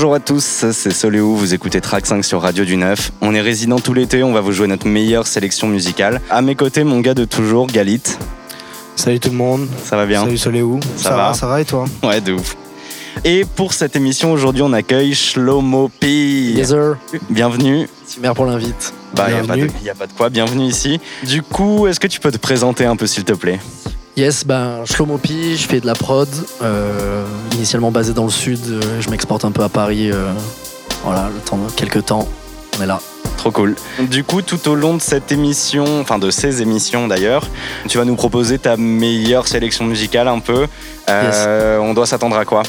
Bonjour à tous, c'est Soléo, vous écoutez Track 5 sur Radio du Neuf. On est résident tout l'été, on va vous jouer notre meilleure sélection musicale. À mes côtés, mon gars de toujours, Galit. Salut tout le monde. Ça va bien Salut Soléo. Ça, va Ça va et toi Ouais, de ouf. Et pour cette émission, aujourd'hui, on accueille Shlomo P. Yes, sir. Bienvenue. Super pour l'invite. Bah, il n'y a, a pas de quoi, bienvenue ici. Du coup, est-ce que tu peux te présenter un peu, s'il te plaît? Yes, ben, Shlomo Pi, je fais de la prod. euh, initialement basé dans le sud, euh, je m'exporte un peu à Paris. euh, voilà, le temps, quelques temps, on est là. Trop cool. Du coup, tout au long de cette émission, enfin de ces émissions d'ailleurs, tu vas nous proposer ta meilleure sélection musicale un peu. Euh, On doit s'attendre à quoi?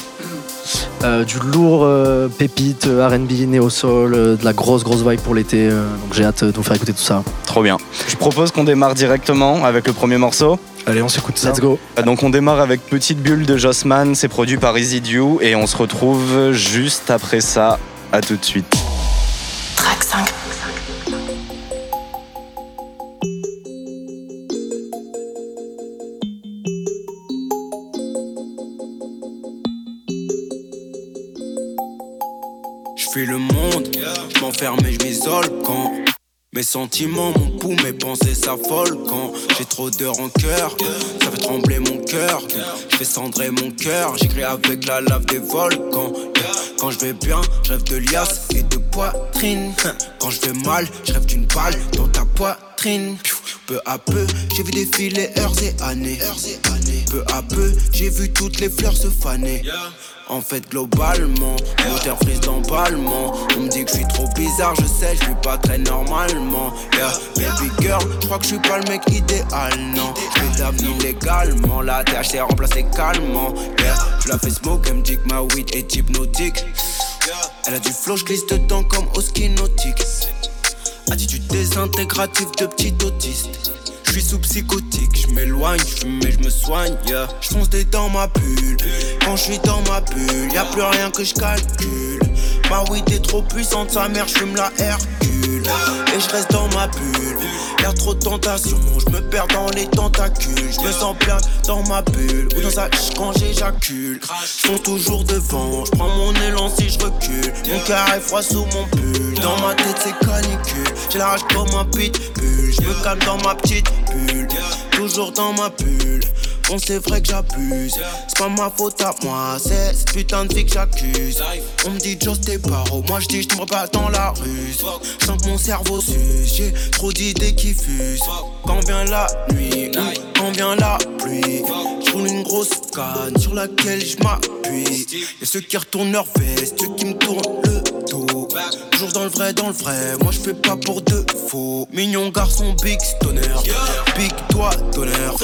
Euh, du lourd euh, pépite, euh, RB, néo-soul, euh, de la grosse, grosse vibe pour l'été. euh, donc j'ai hâte de vous faire écouter tout ça. Trop bien. Je propose qu'on démarre directement avec le premier morceau. Allez, on s'écoute ça. Let's go. Donc on démarre avec Petite Bulle de Jossman, c'est produit par Easydew et on se retrouve juste après ça. À tout de suite. Track 5. Sentiments, mon pouls, mes pensées s'affolent quand j'ai trop de rancœur, ça fait trembler mon cœur, je fais cendrer mon cœur, j'écris avec la lave des volcans. Quand je vais bien, je rêve de liasse et de poitrine. Quand je vais mal, je rêve d'une balle dans ta poitrine. Peu à peu, j'ai vu défiler heures et années. Peu à peu, j'ai vu toutes les fleurs se faner. En fait, globalement, moteur frise d'emballement. On me dit que je suis trop bizarre, je sais, je suis pas très normalement. Yeah, baby girl, je crois que je suis pas le mec idéal, non. Je vie légalement, la THC remplacé calmement. Yeah, je la fais smoke, elle me dit que ma weed est hypnotique. Elle a du flow, je glisse dedans comme au ski nautique. Attitude désintégrative de petit autiste. Je suis sous psychotique, je m'éloigne, je et je me soigne. Yeah. Je fonce des dans ma bulle. Quand je suis dans ma bulle, y a plus rien que je calcule. Ma weed est trop puissante, sa mère, je la Et je reste dans ma bulle. Y a trop de tentations, je me perds dans les tentacules. Je me sens bien dans ma bulle ou dans sa quand j'éjacule. Je fonce toujours devant, je prends mon élan si je recule. Mon cœur est froid sous mon pull. Dans ma tête c'est canicule, j'ai la rage comme un pitbull. Je me calme dans ma petite bulle, toujours dans ma bulle. Bon c'est vrai que j'abuse, c'est pas ma faute à moi, c'est cette putain de vie que j'accuse. On me dit Joe t'es paro, moi je dis je tomberai pas dans la ruse. Je sens que mon cerveau suce, j'ai trop d'idées qui fusent. Quand vient la nuit, ou quand vient la pluie, je roule une grosse canne sur laquelle je m'appuie. Y'a ceux qui retournent leur veste, ceux qui me tournent. Toujours dans le vrai, dans le vrai, moi je fais pas pour de faux. Mignon garçon, big stoner, big doigt d'honneur,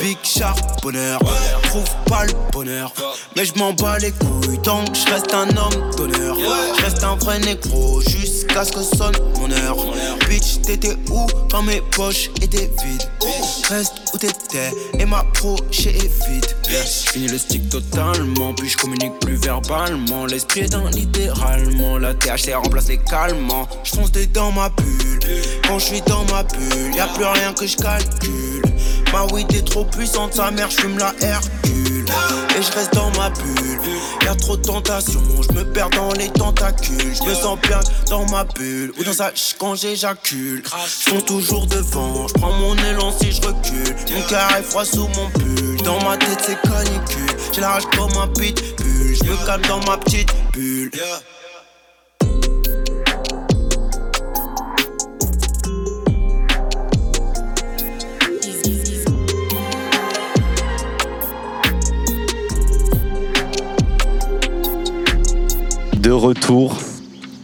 big charbonneur. Trouve pas le bonheur, mais je m'en bats les couilles que je reste un homme d'honneur. Je reste un vrai négro jusqu'à ce que sonne mon heure. Bitch, t'étais où? Quand mes poches étaient vides? Reste où t'étais et ma proche est vide. Je finis le stick totalement, puis je communique plus verbalement. L'esprit est dans littéralement, la THC remplace les calmants. Je fonce des dans ma bulle, quand je suis dans ma bulle, y a plus rien que je calcule. Ma weed est trop puissante, sa mère, je fume la Hercule. Et je reste dans ma bulle, y a trop de tentations, je me perds dans les tentacules. Je me sens bien dans ma bulle, ou dans sa quand j'éjacule. Je fonce toujours devant, je prends mon élan si je recule. Mon cœur est froid sous mon pull, dans ma tête c'est canicule. J'ai la rage comme un pitbull, je me calme dans ma petite bulle. De retour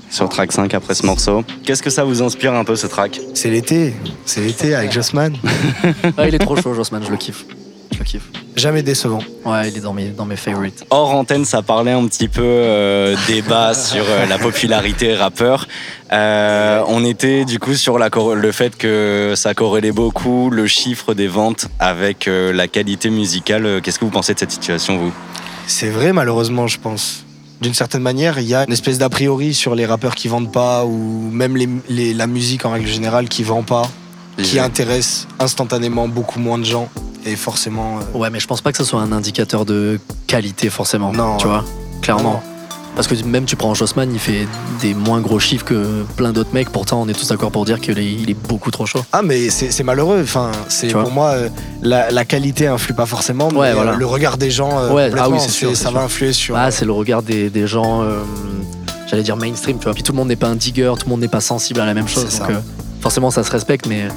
sur track 5 après ce morceau. Qu'est-ce que ça vous inspire un peu ce track? C'est l'été. C'est l'été avec Jossman. Ah, il est trop chaud, Jossman, je le kiffe. Je le kiffe. Jamais décevant. Ouais, il est dans mes, dans mes favorites. Hors antenne, ça parlait un petit peu euh, débat sur euh, la popularité rappeur. Euh, on était du coup sur la cor- le fait que ça corrélait beaucoup le chiffre des ventes avec euh, la qualité musicale. Qu'est-ce que vous pensez de cette situation, vous? C'est vrai, malheureusement, je pense. D'une certaine manière, il y a une espèce d'a priori sur les rappeurs qui vendent pas, ou même les- les- la musique en règle générale qui vend pas, qui intéresse instantanément beaucoup moins de gens. Et forcément. euh, Ouais, mais je pense pas que ce soit un indicateur de qualité forcément. Non, tu ouais. vois, clairement. Parce que même tu prends Jossman, il fait des moins gros chiffres que plein d'autres mecs. Pourtant, on est tous d'accord pour dire qu'il est, il est beaucoup trop chaud. Ah, mais c'est malheureux. Enfin, c'est pour moi, euh, la, la qualité influe pas forcément, mais Ouais, voilà. euh, le regard des gens, euh, Ouais, ah oui, c'est sûr, ça sûr. va influer sur. Ah, c'est le regard des, des gens, euh, j'allais dire mainstream, tu vois. Puis tout le monde n'est pas un digger, tout le monde n'est pas sensible à la même chose. Donc euh, forcément, ça se respecte, mais.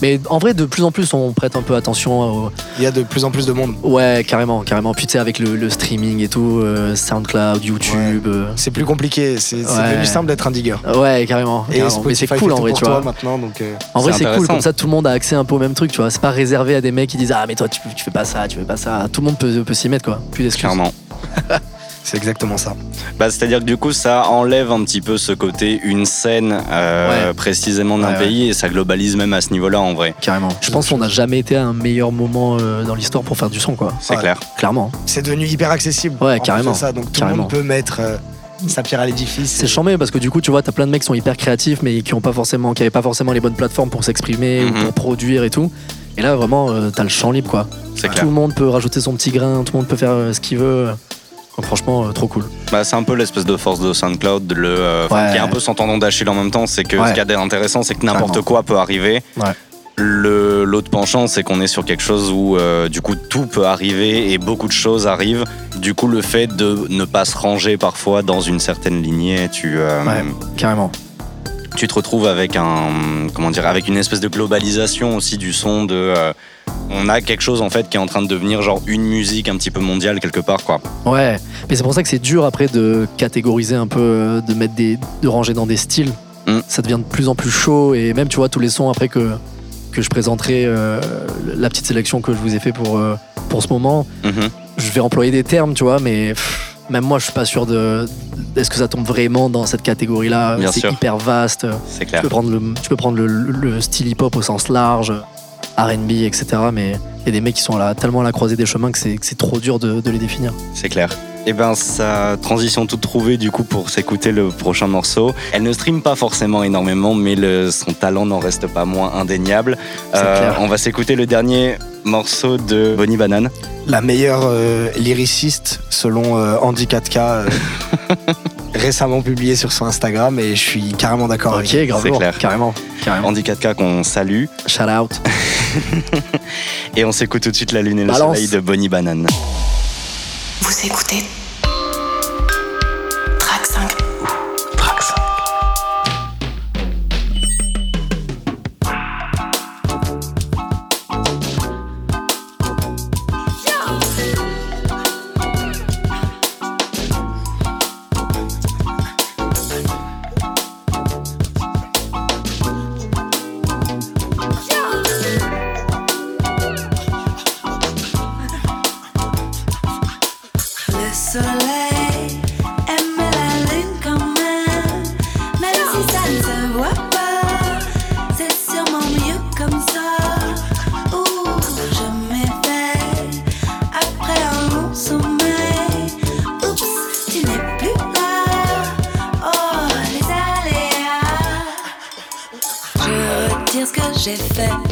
Mais en vrai, de plus en plus, on prête un peu attention au, Il y a de plus en plus de monde. Ouais, carrément, carrément. Puis tu sais, avec le, le streaming et tout, euh, SoundCloud, YouTube. euh, C'est plus compliqué. C'est Ouais. devenu simple d'être un digger. ouais, carrément. Et carrément. Mais c'est cool en vrai, tu vois. maintenant, donc. euh, En vrai, C'est cool, comme ça tout le monde a accès un peu au même truc, tu vois. C'est pas réservé à des mecs qui disent Ah, mais toi, tu, tu fais pas ça, tu fais pas ça. Tout le monde peut, peut s'y mettre, quoi. Plus d'excuses. Clairement. C'est exactement ça. Bah, C'est-à-dire que du coup, ça enlève un petit peu ce côté une scène euh, Ouais. précisément d'un Ouais, ouais. pays et ça globalise même à ce niveau-là en vrai. Carrément. Je pense qu'on n'a jamais été à un meilleur moment euh, dans l'histoire pour faire du son, quoi. C'est Ouais. clair. Clairement. C'est devenu hyper accessible. Ouais, carrément. Ça, donc tout le monde peut mettre euh, sa pierre à l'édifice. C'est chambé parce que du coup, tu vois, t'as plein de mecs qui sont hyper créatifs, mais qui ont pas forcément, qui avaient pas forcément les bonnes plateformes pour s'exprimer Mhm. ou pour produire et tout. Et là, vraiment, euh, t'as le champ libre, quoi. C'est Tout clair. le monde peut rajouter son petit grain, tout le monde peut faire euh, ce qu'il veut. Donc, franchement, euh, trop cool. Bah, c'est un peu l'espèce de force de SoundCloud, le, euh, Ouais. qui est un peu son tendon d'Achille en même temps. C'est que Ouais. ce qu'il y a d'intéressant, c'est que n'importe quoi peut arriver. Ouais. Le L'autre penchant, c'est qu'on est sur quelque chose où euh, du coup tout peut arriver et beaucoup de choses arrivent. Du coup, le fait de ne pas se ranger parfois dans une certaine lignée, tu, euh, Ouais. Carrément. tu te retrouves avec un comment dire avec une espèce de globalisation aussi du son de euh, on a quelque chose en fait qui est en train de devenir genre une musique un petit peu mondiale quelque part quoi. Ouais. Mais c'est pour ça que c'est dur après de catégoriser un peu, euh, de mettre des, de ranger dans des styles. Mm. Ça devient de plus en plus chaud et même, tu vois, tous les sons après que, que je présenterai, euh, la petite sélection que je vous ai fait pour, euh, pour ce moment, Mhm. je vais employer des termes, tu vois, mais pff, même moi, je suis pas sûr de. Est-ce que ça tombe vraiment dans cette catégorie-là Bien C'est hyper vaste. C'est Tu clair. peux prendre le, tu peux prendre le, le style hip-hop au sens large, RB, etc. Mais il y a des mecs qui sont là, tellement à la croisée des chemins que c'est que c'est trop dur de, de les définir. C'est clair. Et ben sa transition toute trouvée du coup pour s'écouter le prochain morceau. Elle ne stream pas forcément énormément, mais le- son talent n'en reste pas moins indéniable. C'est clair. on va s'écouter le dernier morceau de Bonnie Banane. La meilleure euh, lyriciste selon euh, Andy 4K. euh, récemment publié sur son Instagram et je suis carrément d'accord avec Ok, grave c'est clair. Carrément. Carrément. Andy 4K qu'on salue. Shout out. Et on s'écoute tout de suite La Lune et le Balance. Soleil de Bonnie Banane. Vous écoutez j'ai fait,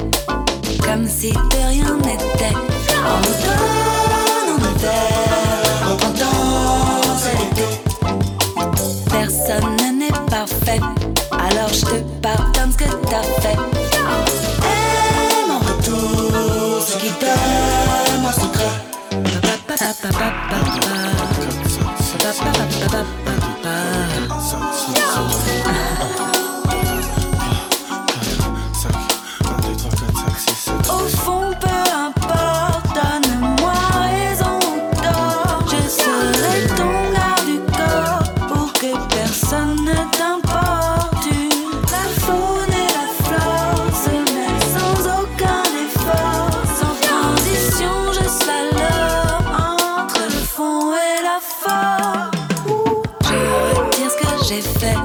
Je retire ce que j'ai fait,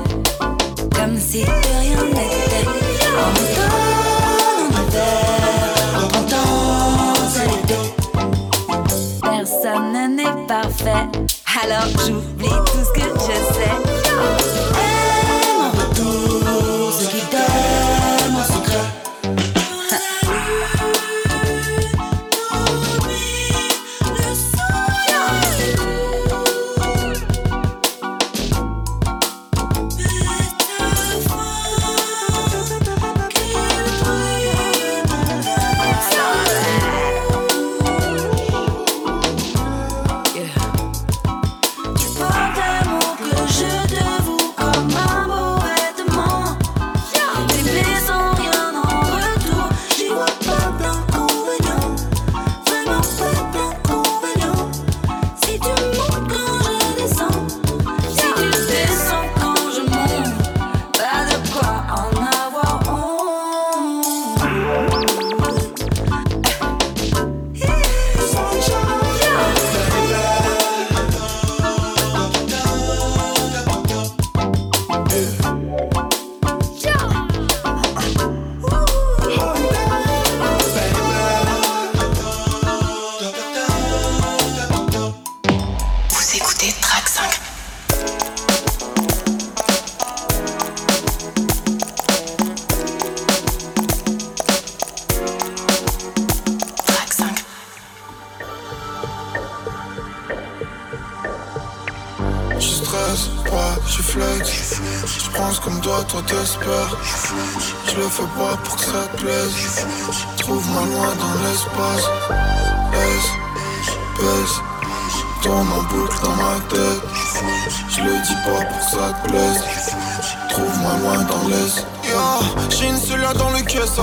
L'est. Yeah, j'ai une cellule dans le caisse.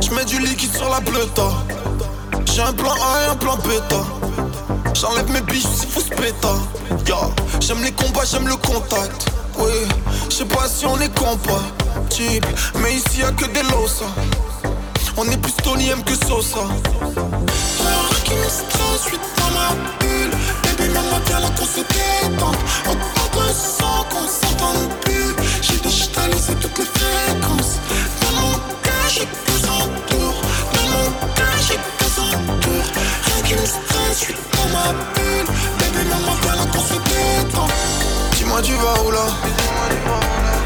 Je mets du liquide sur la pleuta. J'ai un plan A et un plan bêta. J'enlève mes biches faut se péta. Yeah. J'aime les combats, j'aime le contact. Oui, je sais pas si on est compatible, mais ici y'a que des losas. On est plus Tony M que Sosa. L'heure qui me stresse, je suis dans ma bulle. Baby, maman, viens là qu'on se détende. Autant de sang qu'on s'entende plus. Digitalisé toutes les fréquences. Dans mon cœur, j'ai besoin de tour. Dans mon cœur, j'ai. Rien qui me je suis dans ma bulle. Baby. Dis-moi, tu vas où là?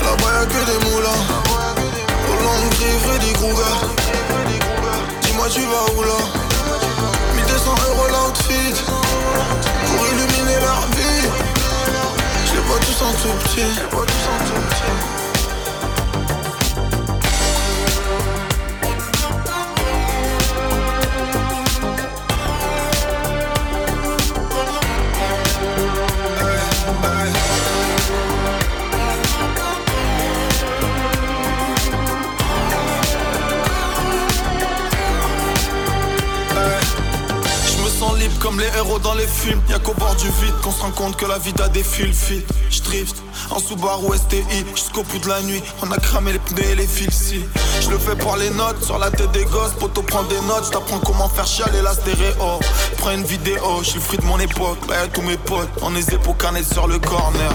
Là-bas, y'a que des moulins. Au long de Freddy Krueger. Dis-moi, tu vas où là? 1200 euros l'outfit Pour illuminer leur vie Je vois tous en tout petit comme les héros dans les films. Y'a qu'au bord du vide qu'on se rend compte que la vie a des fils fit. Je drift en Subaru STI jusqu'au bout de la nuit. On a cramé les pneus et les fils si. Je le fais pour les notes sur la tête des gosses. Poto prend des notes, j't'apprends comment faire chialer la stéréo. Prends une vidéo, je suis le fruit de mon époque. Bah tous mes potes, on est pour sur le corner.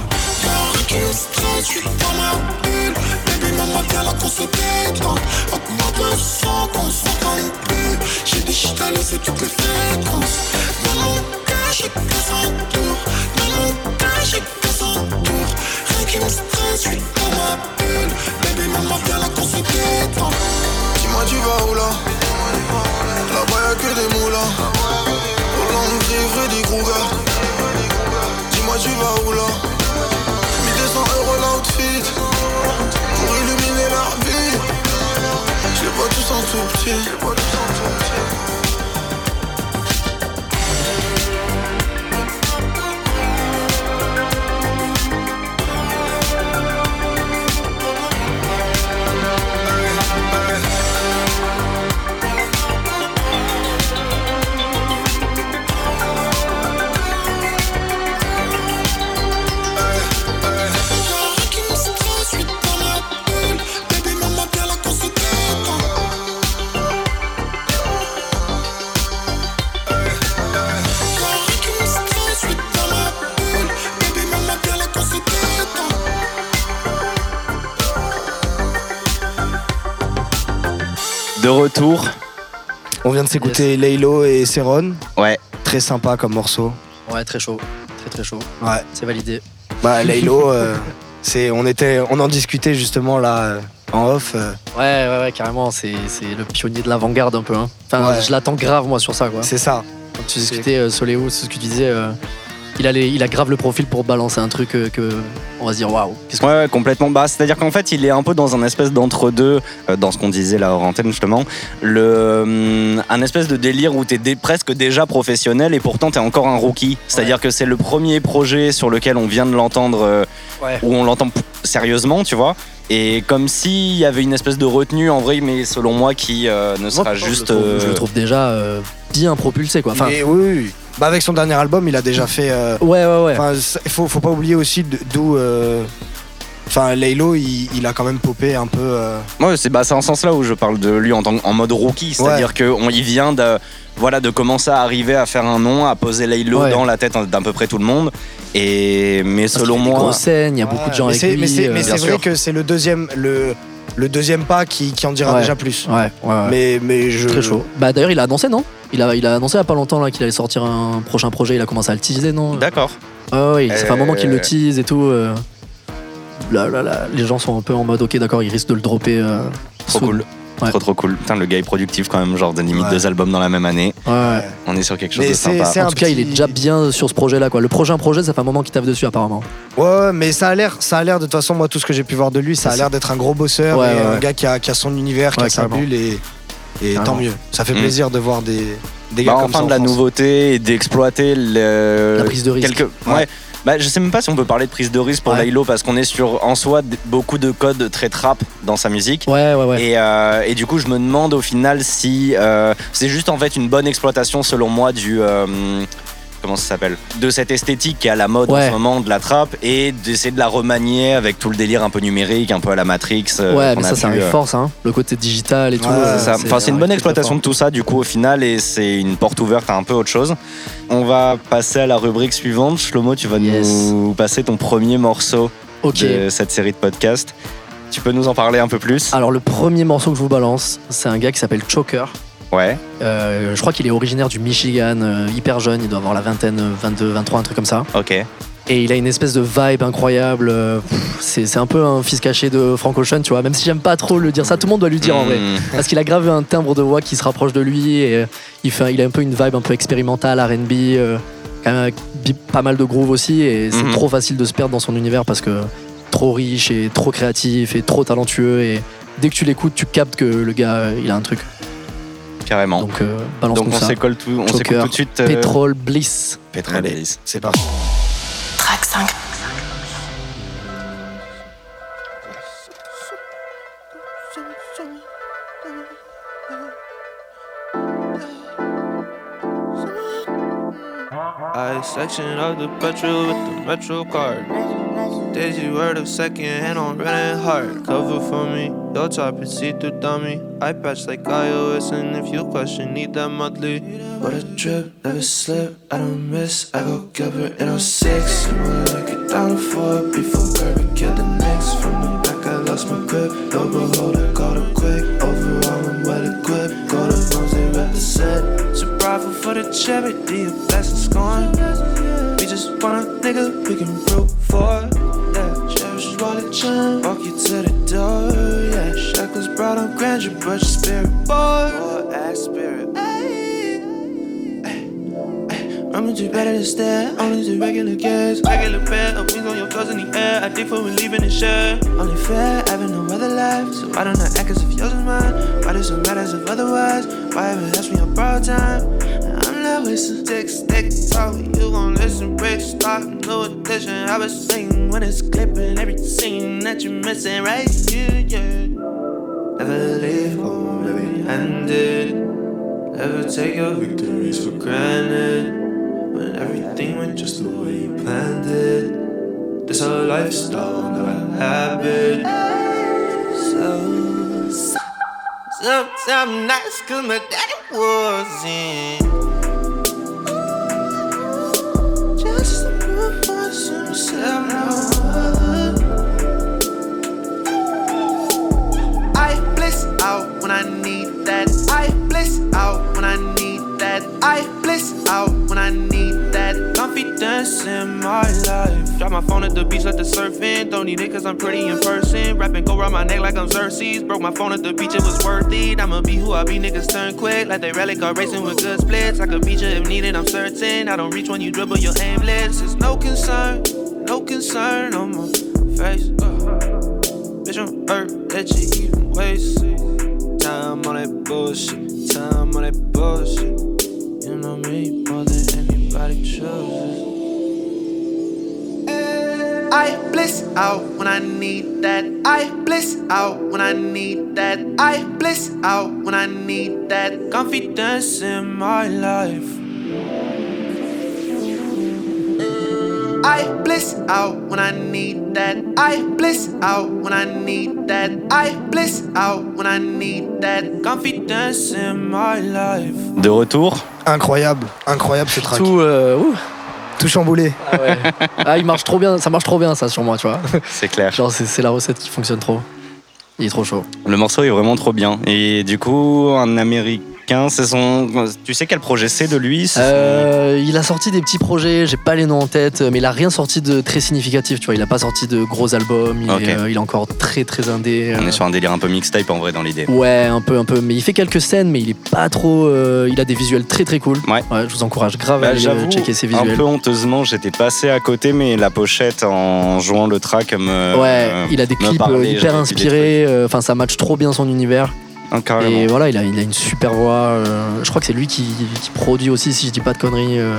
Maman, viens là qu'on se détende. Augmente le son qu'on s'entende plus. J'ai digitalisé toutes les fréquences. Dans mon cœur, j'ai besoin de tour. Dans mon j'ai. Rien qui me stresse, je suis dans ma bulle. Baby, maman, viens là qu'on se détende. Dis-moi, tu vas où là? Là-bas, y'a que des moulins. Au long de Freddy Krueger. Dis-moi, tu vas où là? 1200 euros l'outfit Pour illuminer leur vie. Je les vois tous en tout petit De retour. On vient de s'écouter Laylo et Seron. Ouais. Très sympa comme morceau. Ouais, très chaud. Très très chaud. Ouais. C'est validé. Bah Laylo, euh, c'est, on était, on en discutait justement là euh, en off. euh, Ouais, ouais, ouais, carrément. C'est c'est le pionnier de l'avant-garde un peu. Hein. Enfin, Ouais. je l'attends grave, moi, sur ça, quoi. c'est ça. Quand tu discutais euh, Soléo, c'est ce que tu disais. Il, a les- il a grave le profil pour balancer un truc euh, que. On va se dire, waouh. Ouais, ouais, complètement. Bah, c'est-à-dire qu'en fait, il est un peu dans un espèce d'entre-deux, euh, dans ce qu'on disait là hors antenne justement, le, hum, un espèce de délire où t'es dé- presque déjà professionnel et pourtant t'es encore un rookie. C'est-à-dire que c'est le premier projet sur lequel on vient de l'entendre, euh, Ouais. où on l'entend sérieusement, tu vois. Et comme s'il y avait une espèce de retenue en vrai, mais selon moi qui euh, ne Moi, sera je le juste. trouve- euh, Je le trouve déjà euh, bien propulsé, quoi. Enfin, Mais oui, oui. Bah avec son dernier album, il a déjà fait. euh, ouais, ouais, ouais. Il faut, faut pas oublier aussi d'où. euh, Enfin, Laylo, il, il a quand même popé un peu. euh, Ouais, c'est bah, c'est en ce sens-là où je parle de lui en, tant, en mode rookie, c'est-à-dire qu'il vient de, voilà, de commencer à arriver à faire un nom, à poser Laylo Ouais. dans la tête d'à peu près tout le monde. Et, mais Parce selon qu'il y a moi, grosses scènes, il y a beaucoup de gens mais avec lui. Mais c'est euh, vrai sûr. que c'est le deuxième, le, le deuxième pas qui, qui en dira Ouais. déjà plus. Ouais, ouais, ouais. Mais, mais je. Très chaud. Bah d'ailleurs, il a annoncé, non? Il a, il a annoncé il y a pas longtemps là qu'il allait sortir un prochain projet. Il a commencé à le teaser, non d'accord. Ah oui, ça fait un moment qu'il Euh. le tease et tout. euh. Là, là, là, les gens sont un peu en mode, ok, d'accord, il risque de le dropper. euh, Trop cool. Ouais. Trop trop cool. Putain, le gars est productif quand même, genre de limite Ouais. deux albums dans la même année. Ouais. On est sur quelque chose Mais de c'est- sympa. c'est En un tout cas, il est déjà bien sur ce projet-là. quoi. Le prochain projet, ça fait un moment qu'il taffe dessus, apparemment. Ouais, ouais, mais ça a l'air, ça a l'air de toute façon, moi, tout ce que j'ai pu voir de lui, ça a l'air d'être un gros bosseur Ouais, et ouais, un gars qui a, qui a son univers, qui a sa bulle et, et tant mieux. Ça fait Mm. plaisir de voir des, des Bah, gars comme enfin ça. de en la France. nouveauté et d'exploiter le... La prise de risque. quelques- Ouais. Bah, je sais même pas si on peut parler de prise de risque pour Ouais. Parce qu'on est sur en soi beaucoup de codes très trap dans sa musique. Ouais, ouais, ouais. Et, euh, et du coup, je me demande au final si euh, c'est juste en fait une bonne exploitation selon moi du euh, comment ça s'appelle de cette esthétique qui est à la mode en Ouais. ce moment de la trap et d'essayer de la remanier avec tout le délire un peu numérique, un peu à la Matrix. euh, ouais, mais ça, c'est une euh, force, hein. Le côté digital et tout. Ouais, euh, c'est ça. Enfin, c'est une bonne exploitation de tout ça, du coup, au final, et c'est une porte ouverte à un peu autre chose. On va passer à la rubrique suivante. Shlomo, tu vas Yes. nous passer ton premier morceau de cette série de podcasts. Tu peux nous en parler un peu plus? Alors, le premier morceau que je vous balance, c'est un gars qui s'appelle Choker. Ouais, Euh, je crois qu'il est originaire du Michigan, euh, hyper jeune, il doit avoir la vingtaine, euh, 22, 23, un truc comme ça. ok. Et il a une espèce de vibe incroyable. euh, C'est un peu un fils caché de Frank Ocean, tu vois. Même si j'aime pas trop le dire ça, tout le monde doit lui dire en vrai. Hmm. Parce qu'il a grave un timbre de voix qui se rapproche de lui et euh, il, fait, il a un peu une vibe un peu expérimentale, RB, euh, quand même pas mal de groove aussi. Et c'est Mhm. trop facile de se perdre dans son univers parce que trop riche et trop créatif et trop talentueux. Et dès que tu l'écoutes, tu captes que le gars, euh, il a un truc. Carrément. Donc, euh, balance Donc on s'écoute tout, tout de suite. euh, Pétrole Bliss. Pétrole. Bliss. C'est parti. Track 5. I section of the petrol with the metro card. Daisy word of second hand on running hard. Cover for me, your top is see through dummy. I patch like iOS, and if you question, need that monthly. What a trip, never slip, I don't miss. I go Gilbert in 06. And we'll look it down to four before Kirby killed the next. From the back, I lost my grip. Low beholder, caught it quick. Overall, represent. For the charity, a blessing's gone. We just want a nigga we can root for. Yeah, cherish wallet chain, walk you to the door. Yeah, shackles brought on grandeur, but your spirit. Boy, ass spirit. I'm too better than stare, only do regular gas. Regular pair of wings on your toes in the air. I dig for leaving the share. Only fair, having no other life. So why don't I act as if yours is mine? Why does it matter as if otherwise? Why ever ask me on borrowed time? Wasting stick, stick, talk. You gon' listen, break, stop, no addition. I was singing when it's clipping every scene that you're missing right here, yeah. Never leave home empty handed. Never take your victories for granted. When everything went just the way you planned it. This whole lifestyle, not a habit. So, sometimes nice, cause my daddy wasn't. In my life. Drop my phone at the beach, let the surf in. Don't need it cause I'm pretty in person. Rapping go around my neck like I'm Xerxes. Broke my phone at the beach, it was worth it. I'ma be who I be, niggas turn quick. Like they rally car racing with good splits. I could beat you if needed, I'm certain. I don't reach when you dribble, you're aimless. It's no concern, no concern on my face. Bitch, I'm hurt that you even waste time on that bullshit. Time on that bullshit. You know me more than anybody chooses. I bliss out when I need that. I bliss out when I need that. I bliss out when I need that. Confidence in my life. I bliss out when I need that. I bliss out when I need that. I bliss out when I need that. Confidence in my life. De retour. Incroyable, incroyable ce track. Tout, euh, ouh. chamboulé. Ah ouais. Ah, il marche trop bien, ça marche trop bien ça sur moi, tu vois. C'est clair. Genre, c'est c'est la recette qui fonctionne trop. Il est trop chaud. Le morceau est vraiment trop bien. Et du coup, un Américain. Américain. C'est son. Tu sais quel projet c'est de lui Euh, il a sorti des petits projets, j'ai pas les noms en tête, mais il a rien sorti de très significatif. Tu vois, il a pas sorti de gros albums. Il, est, euh, il est encore très très indé. On euh, est sur un délire un peu mixtape en vrai dans l'idée. Ouais, un peu, un peu. Mais il fait quelques scènes, mais il est pas trop. euh, il a des visuels très très cool. Ouais. je vous encourage grave Bah, à aller euh, checker ses un visuels. peu honteusement, j'étais passé à côté, mais la pochette en jouant le track me. Ouais, il a des clips parlait, euh, hyper inspirés. euh, Enfin, ça match trop bien son univers. Ah, carrément. Et voilà, il a, il a une super voix. euh, je crois que c'est lui qui, qui produit aussi, si je dis pas de conneries. euh.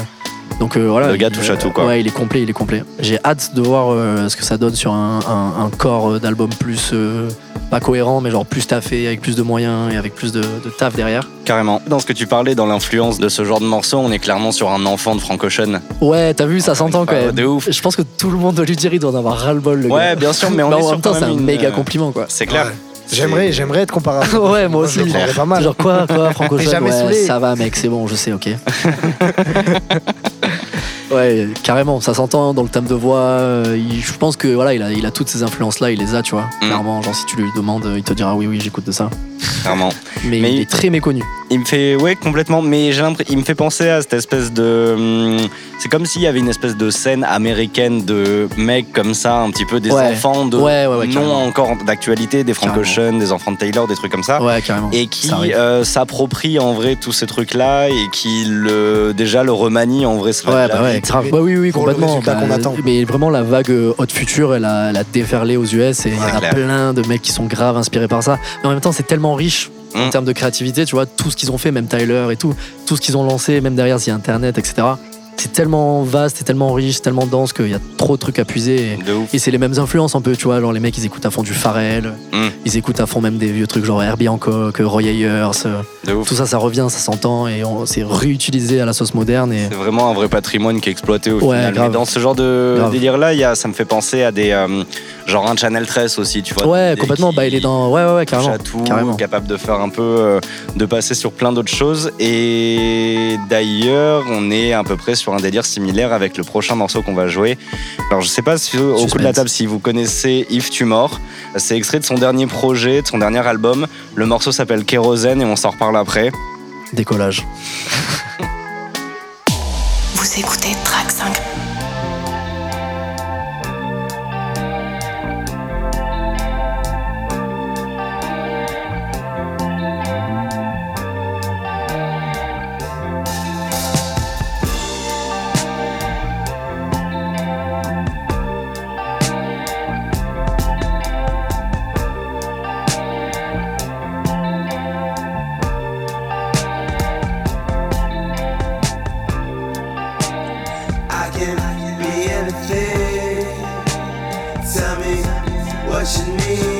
Donc euh, voilà. Le gars touche à tout, quoi. Ouais, il est complet, il est complet. J'ai hâte de voir euh, ce que ça donne sur un, un- un corps d'album plus euh, pas cohérent, mais genre plus taffé, avec plus de moyens et avec plus de, de taf derrière. Carrément. Dans ce que tu parlais, dans l'influence de ce genre de morceau, on est clairement sur un enfant de Frank Ocean. Ouais, t'as vu, ça s'entend quand Ah, même. De ouf. Je pense que tout le monde doit lui dire, il doit en avoir ras-le-bol. Le Ouais, gars. bien sûr, mais on Mais est en sur même temps, c'est un une, méga compliment quoi. C'est clair. Ouais. J'aimerais, j'aimerais être comparable. Ouais, moi aussi. Je pas mal. Genre quoi, quoi, Franco T'es Ocean jamais Ouais, ça va, mec, c'est bon, je sais, ok. ouais, carrément, ça s'entend dans le thème de voix. euh, il- je pense que voilà, il a, il a toutes ces influences-là, il les a, tu vois. Mm. Clairement, genre si tu lui demandes, il te dira oui, oui, j'écoute de ça. Clairement. Mais, Mais il il- est très méconnu. Il me fait, ouais, complètement. Mais j'ai l'impression, il me fait penser à cette espèce de. hum, C'est comme s'il y avait une espèce de scène américaine de mecs comme ça, un petit peu des Ouais. enfants de Ouais, ouais, ouais, non encore d'actualité, des Frank. Ocean, des enfants de Taylor, des trucs comme ça. Ouais, carrément. Et qui euh, s'approprie en vrai tous ces trucs-là et qui le, déjà le remanie en vrai. Ouais, bah ouais, grave. Ouais, oui, oui, complètement. résultat qu'on attend. Mais vraiment, la vague euh, Hot Future, elle a, elle a déferlé aux US et il y en a clair. plein de mecs qui sont grave inspirés par ça. Mais en même temps, c'est tellement riche en Mm. termes de créativité, tu vois, tout ce qu'ils ont fait, même Tyler et tout, tout ce qu'ils ont lancé, même derrière, a Internet, etc. C'est tellement vaste, c'est tellement riche, c'est tellement dense qu'il y a trop de trucs à puiser. Et, c'est les mêmes influences un peu, tu vois, genre les mecs ils écoutent à fond du Pharrell, Mm. ils écoutent à fond même des vieux trucs genre Herbie Hancock, Roy Ayers, euh, tout ça ça revient, ça s'entend et on- c'est réutilisé à la sauce moderne et C'est vraiment un vrai patrimoine qui est exploité au Ouais, final. grave. Mais dans ce genre de délire-là, ça me fait penser à des. euh, genre un Channel 13 aussi, tu vois. ouais complètement, qui bah il est dans, ouais ouais, ouais touche carrément, à tout, carrément. capable de faire un peu. euh, de passer sur plein d'autres choses. Et d'ailleurs, on est à peu près sur un délire similaire avec le prochain morceau qu'on va jouer. Alors, je sais pas si, au coup de la table si vous connaissez If Tu Mors. C'est extrait de son dernier projet, de son dernier album. Le morceau s'appelle Kérosène et on s'en reparle après. Décollage. Vous écoutez Track 5. What you need.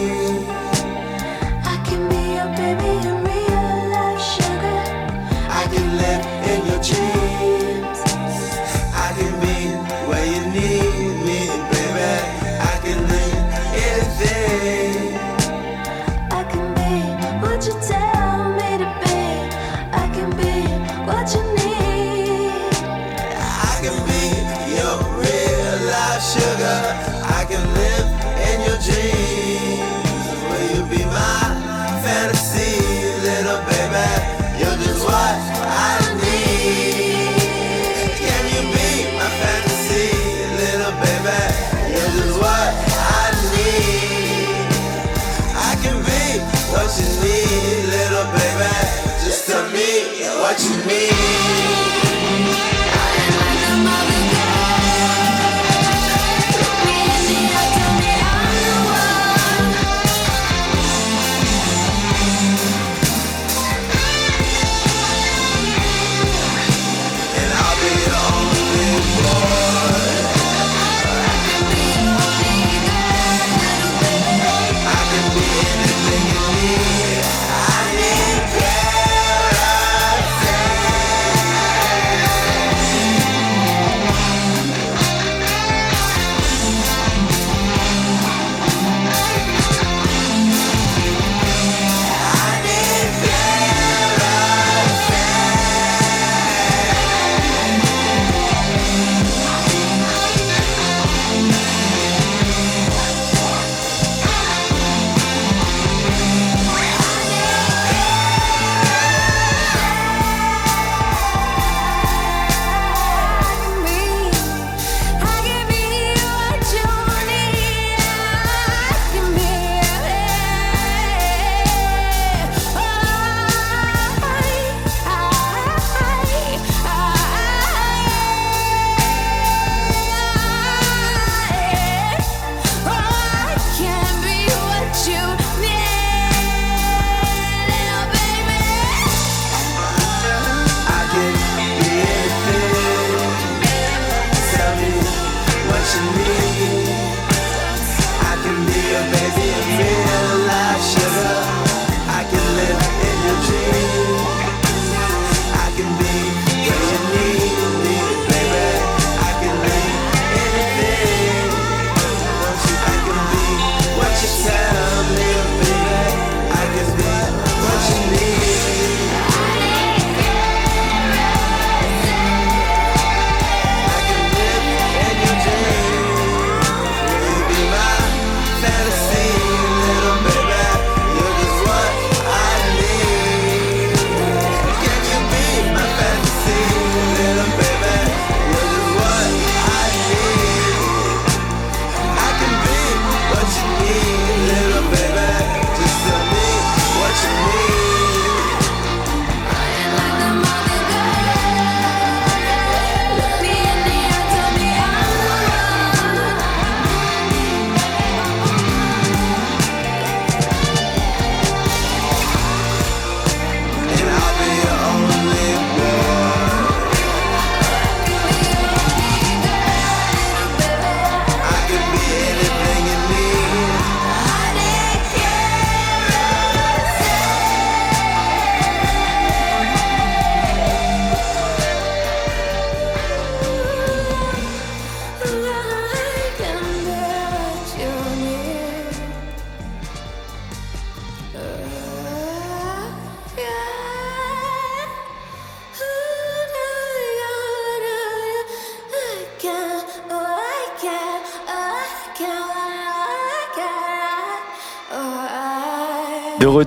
to me.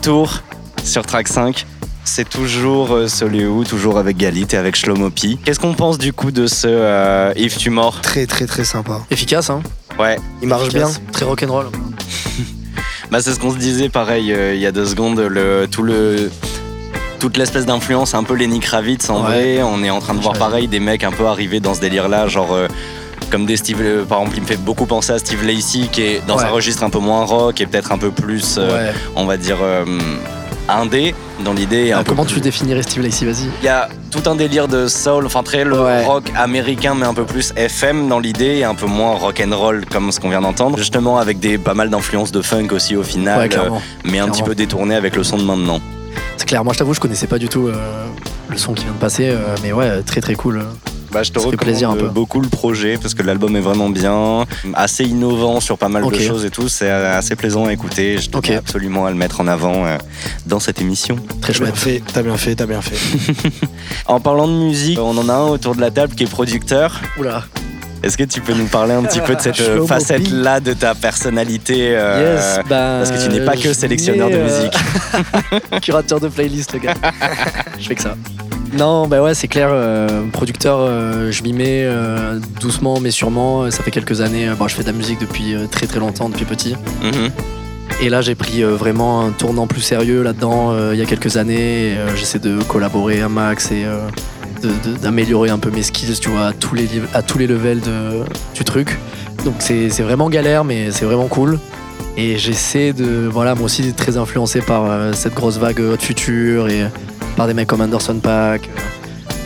Retour sur track 5. C'est toujours euh, Soléo, toujours avec Galit et avec Shlomopi. Qu'est-ce qu'on pense du coup de ce euh, If Tu Mort Très très très sympa. Efficace, hein? Ouais, Il marche bien. Très rock'n'roll. bah c'est ce qu'on se disait pareil euh, il y a deux secondes, le, tout le, toute l'espèce d'influence un peu Lenny Kravitz en Ouais. vrai. On est en train de voir pareil des mecs un peu arriver dans ce délire là, genre euh, comme des Steve, euh, par exemple il me fait beaucoup penser à Steve Lacey qui est dans Ouais. un registre un peu moins rock et peut-être un peu plus, euh, ouais. on va dire, euh, indé dans l'idée. Ah, comment plus- tu définirais Steve Lacey Vas-y. Il y a tout un délire de soul, enfin très le Ouais. rock américain, mais un peu plus FM dans l'idée et un peu moins rock and roll comme ce qu'on vient d'entendre. Justement avec des pas mal d'influences de funk aussi au final, Ouais, euh, mais un petit peu détourné avec le son de maintenant. C'est clair. Moi, je t'avoue, je connaissais pas du tout euh, le son qui vient de passer, euh, mais ouais, très très cool. Bah, je te recommande plaisir un peu. beaucoup le projet parce que l'album est vraiment bien, assez innovant sur pas mal de choses et tout. C'est assez plaisant à écouter. Je Ok. tenais absolument à le mettre en avant euh, dans cette émission. Très T'as bien chouette. fait, t'as bien fait, t'as bien fait. En parlant de musique, on en a un autour de la table qui est producteur. Oula. Est-ce que tu peux nous parler un petit peu de cette euh, facette-là de ta personnalité euh, yes, bah, Parce que tu n'es pas que sélectionneur de euh, musique. Curateur de playlist, le gars. je fais que ça. Non, bah ouais, c'est clair. euh, producteur, euh, je m'y mets euh, doucement, mais sûrement. Ça fait quelques années. bon, je fais de la musique depuis très très longtemps, depuis petit. Mhm. Et là, j'ai pris vraiment un tournant plus sérieux là-dedans il y a quelques années. J'essaie de collaborer un max et d'améliorer un peu mes skills, tu vois, à tous les, à tous les levels de, du truc. Donc c'est vraiment galère, mais c'est vraiment cool. Et j'essaie de, voilà, moi aussi, d'être très influencé par cette grosse vague Hot Future et par des mecs comme Anderson Paak. euh,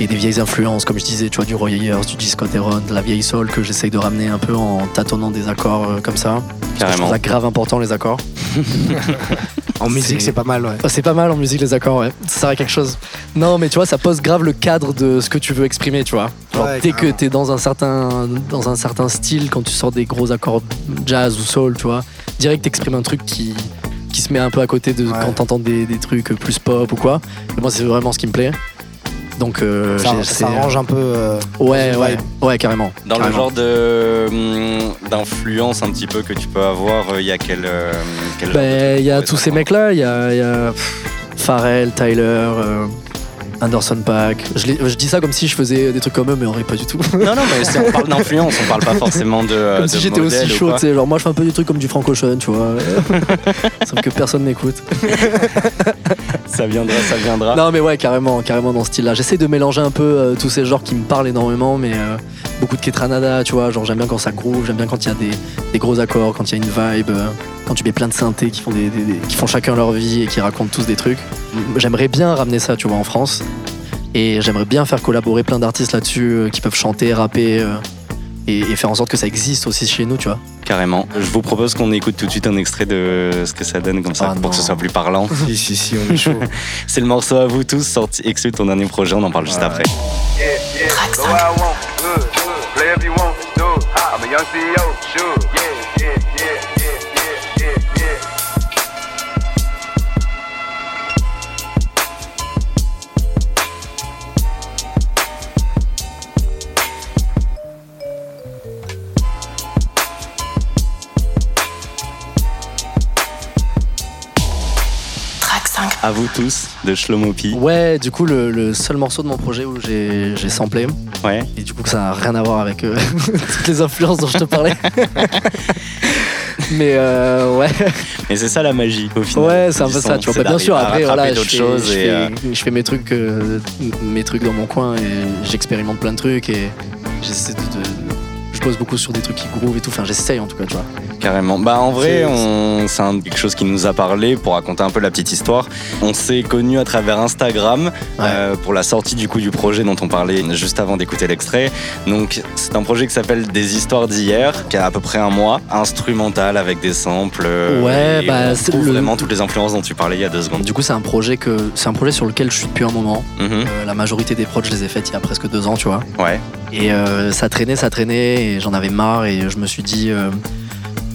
et des vieilles influences, comme je disais, tu vois, du Roy Ayers, du G. Scott Heron, de la vieille soul que j'essaye de ramener un peu en tâtonnant des accords euh, comme ça. Parce que je Carrément. trouve ça grave important, les accords. En musique, c'est pas mal, ouais. Oh, c'est pas mal en musique les accords, ouais. Ça sert à quelque chose. Non, mais tu vois, ça pose grave le cadre de ce que tu veux exprimer, tu vois. Genre, Ouais, dès que t'es dans un certain dans un certain style, quand tu sors des gros accords jazz ou soul, tu vois, direct t'exprimes un truc qui qui se met un peu à côté de Ouais. quand t'entends des, des trucs plus pop ou quoi. Et moi, c'est vraiment ce qui me plaît. Donc, euh, Ça, ça arrange un peu. euh, Ouais, une ouais, vibe. ouais, carrément. Dans le genre de hum, d'influence un petit peu que tu peux avoir, euh, il y a quel, euh, genre Ben, il y a tous ces savoir mecs-là, il y a, y a, pff, Pharrell, Tyler, euh, Anderson Paak. Je, dis ça comme si je faisais des trucs comme eux, mais en vrai, pas du tout. Non, non, mais si on parle d'influence, on parle pas forcément de. euh, comme de si j'étais aussi chaud, tu sais. Genre, moi, je fais un peu des trucs comme du Frank Ocean, tu vois. Sauf que personne m'écoute. Ça viendra, ça viendra. Non, mais ouais, carrément, carrément dans ce style-là. J'essaie de mélanger un peu euh, tous ces genres qui me parlent énormément, mais euh, beaucoup de Ketranada, tu vois. Genre, j'aime bien quand ça groove, j'aime bien quand il y a des, des gros accords, quand il y a une vibe, euh, quand tu mets plein de synthés qui font, des, qui font chacun leur vie et qui racontent tous des trucs. J'aimerais bien ramener ça, tu vois, en France. Et j'aimerais bien faire collaborer plein d'artistes là-dessus euh, qui peuvent chanter, rapper euh, et, faire en sorte que ça existe aussi chez nous, tu vois. Carrément. Je vous propose qu'on écoute tout de suite un extrait de euh, ce que ça donne comme ça ah pour que ce soit plus parlant. si, si, si, on est chaud. C'est le morceau à vous tous, sorti exclu de ton dernier projet, on en parle juste après. À vous tous, de Shlomopi. Ouais, du coup, le, le seul morceau de mon projet où j'ai j'ai samplé, Ouais. Et du coup, ça n'a rien à voir avec euh, toutes les influences dont je te parlais. Mais euh, ouais, Mais c'est ça la magie, au final. ouais, c'est un peu ça. Tu vois, Bah, bien sûr. Après, voilà, je d'autres fais, choses je, et, fais, euh, je fais mes trucs, euh, mes trucs dans mon coin et j'expérimente plein de trucs et j'essaie de, pose beaucoup sur des trucs qui groove et tout. Enfin, j'essaye en tout cas, tu vois. Carrément. Bah en vrai, C'est- on... quelque chose qui nous a parlé pour raconter un peu la petite histoire. On s'est connus à travers Instagram euh, pour la sortie du coup du projet dont on parlait juste avant d'écouter l'extrait. Donc c'est un projet qui s'appelle Des histoires d'hier, qui a à peu près un mois, instrumental avec des samples. euh, Ouais, et bah, on trouve le- vraiment toutes les influences dont tu parlais il y a deux secondes. Du coup, c'est un projet que c'est un projet sur lequel je suis depuis un moment. Mhm. Euh, la majorité des prods, je les ai faites il y a presque deux ans, tu vois. Ouais. Et euh, ça traînait, ça traînait, et j'en avais marre, et je me suis dit, euh,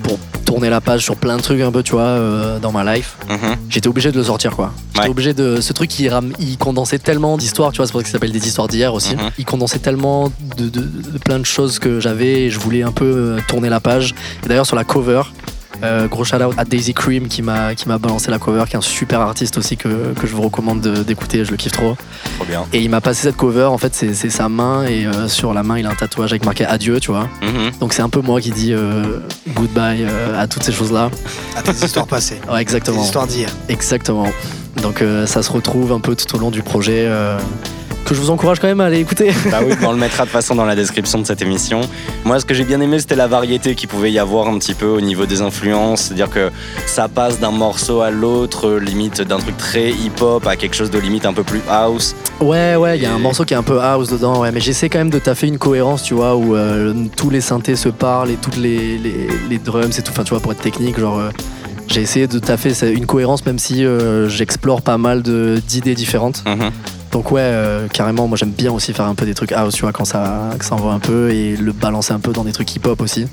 pour tourner la page sur plein de trucs un peu, tu vois, euh, dans ma life, Mhm. j'étais obligé de le sortir, quoi. J'étais Ouais. obligé de. Ce truc, il, ram- il condensait tellement d'histoires, tu vois, c'est pour ça qu'il s'appelle des histoires d'hier aussi. Mhm. Il condensait tellement de, de- de plein de choses que j'avais, et je voulais un peu tourner la page. Et d'ailleurs, sur la cover, Euh, gros shout out à Daisy Cream qui m'a qui m'a balancé la cover, qui est un super artiste aussi que, que je vous recommande de- d'écouter, je le kiffe trop. Trop bien. Et il m'a passé cette cover, en fait c'est sa main et euh, sur la main il a un tatouage avec marqué adieu, tu vois. Mhm. Donc c'est un peu moi qui dis euh, goodbye euh, à toutes ces choses-là. À tes histoires passées. Ouais, Tes exactement. histoires d'hier. Exactement. Donc euh, ça se retrouve un peu tout au long du projet. Que je vous encourage quand même à aller écouter. Bah oui, on le mettra de toute façon dans la description de cette émission. Moi, ce que j'ai bien aimé, c'était la variété qu'il pouvait y avoir un petit peu au niveau des influences. C'est-à-dire que ça passe d'un morceau à l'autre, limite d'un truc très hip-hop à quelque chose de limite un peu plus house. Ouais, ouais, il y a un morceau qui est un peu house dedans, ouais, mais j'essaie quand même de taffer une cohérence, tu vois, où euh, tous les synthés se parlent et toutes les, les, les drums et tout, enfin, tu vois, pour être technique, genre. euh, j'ai essayé de taffer une cohérence, même si euh, j'explore pas mal d'idées différentes. Mhm. Donc, ouais, euh, carrément, moi j'aime bien aussi faire un peu des trucs house, tu vois, quand ça, que ça envoie un peu et le balancer un peu dans des trucs hip-hop aussi.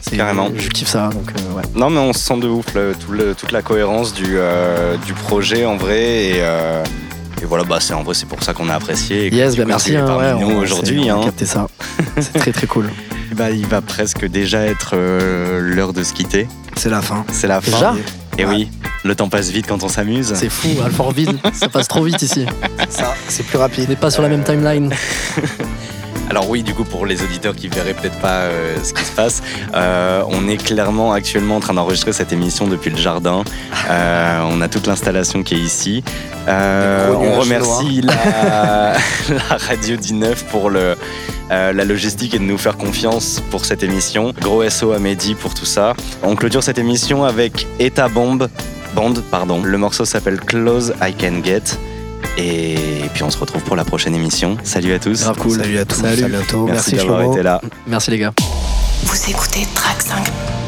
C'est- Carrément. Je kiffe ça, donc euh, ouais. Non, mais on se sent de ouf, là, tout le- toute la cohérence du, euh, du projet en vrai. Et, et voilà, bah, c'est en vrai, c'est pour ça qu'on a apprécié. et Yes, bah merci. hein, ouais, nous aujourd'hui. hein. capté ça. C'est très très cool. Bah, il va presque déjà être euh, l'heure de se quitter. C'est la fin. C'est la fin. Déjà Et oui, le temps passe vite quand on s'amuse. C'est fou, Alfortville, ça passe trop vite ici. Ça, c'est plus On rapide. n'est pas sur la même timeline. Alors oui, du coup, pour les auditeurs qui verraient peut-être pas euh, ce qui se passe, euh, on est clairement actuellement en train d'enregistrer cette émission depuis le jardin. Euh, on a toute l'installation qui est ici. On remercie la, la radio 19 pour le, la logistique et de nous faire confiance pour cette émission. Gros SO à Mehdi pour tout ça. On clôture cette émission avec Eta Bomb. Band, pardon. Le morceau s'appelle Close I Can Get. Et puis on se retrouve pour la prochaine émission. Salut à tous. Grave cool. Salut à tous. Salut. À bientôt. Merci, Merci, d'avoir été là. Merci les gars. Vous écoutez Track 5.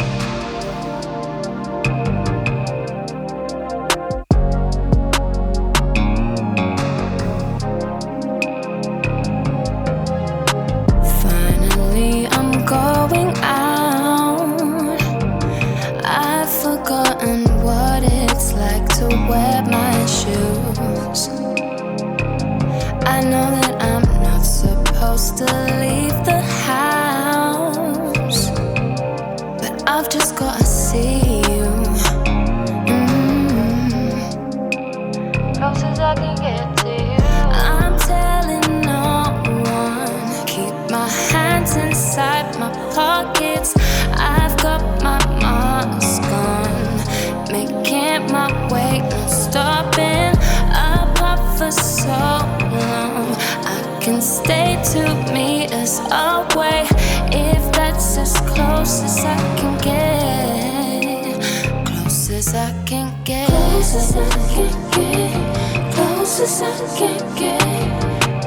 Away. If that's as close as I can get. Close as I can get. Close as I can get. Close as I can get.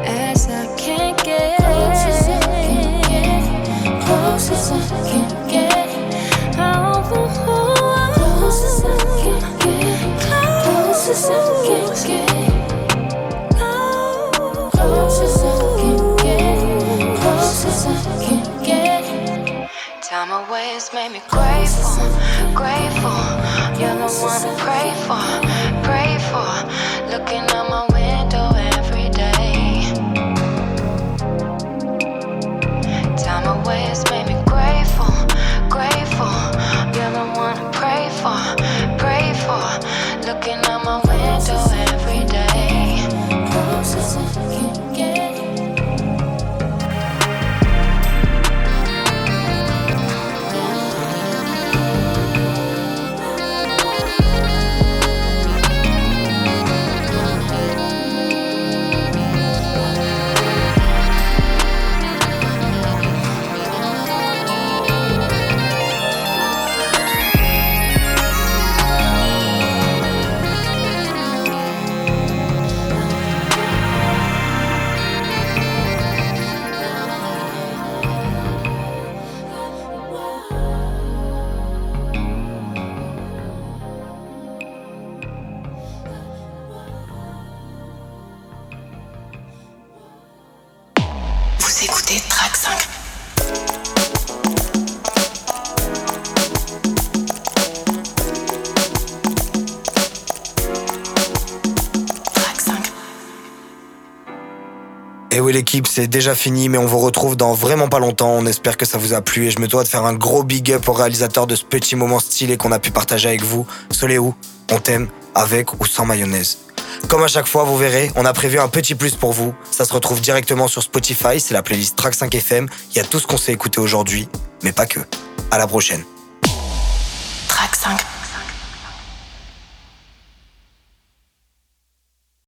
As I can get. Close as I can get. Close as I can get. just made me grateful, grateful. You're the one to pray for, pray for. Looking out my window every day. Time always made me grateful, grateful. You're the one to pray for, pray for. Looking out my window every day. L'équipe, c'est déjà fini, mais on vous retrouve dans vraiment pas longtemps. On espère que ça vous a plu et je me dois de faire un gros big up au réalisateur de ce petit moment stylé qu'on a pu partager avec vous. Soléou, on t'aime, avec ou sans mayonnaise. Comme à chaque fois, vous verrez, on a prévu un petit plus pour vous. Ça se retrouve directement sur Spotify, c'est la playlist Track 5 FM. Il y a tout ce qu'on s'est écouté aujourd'hui, mais pas que. À la prochaine. Track 5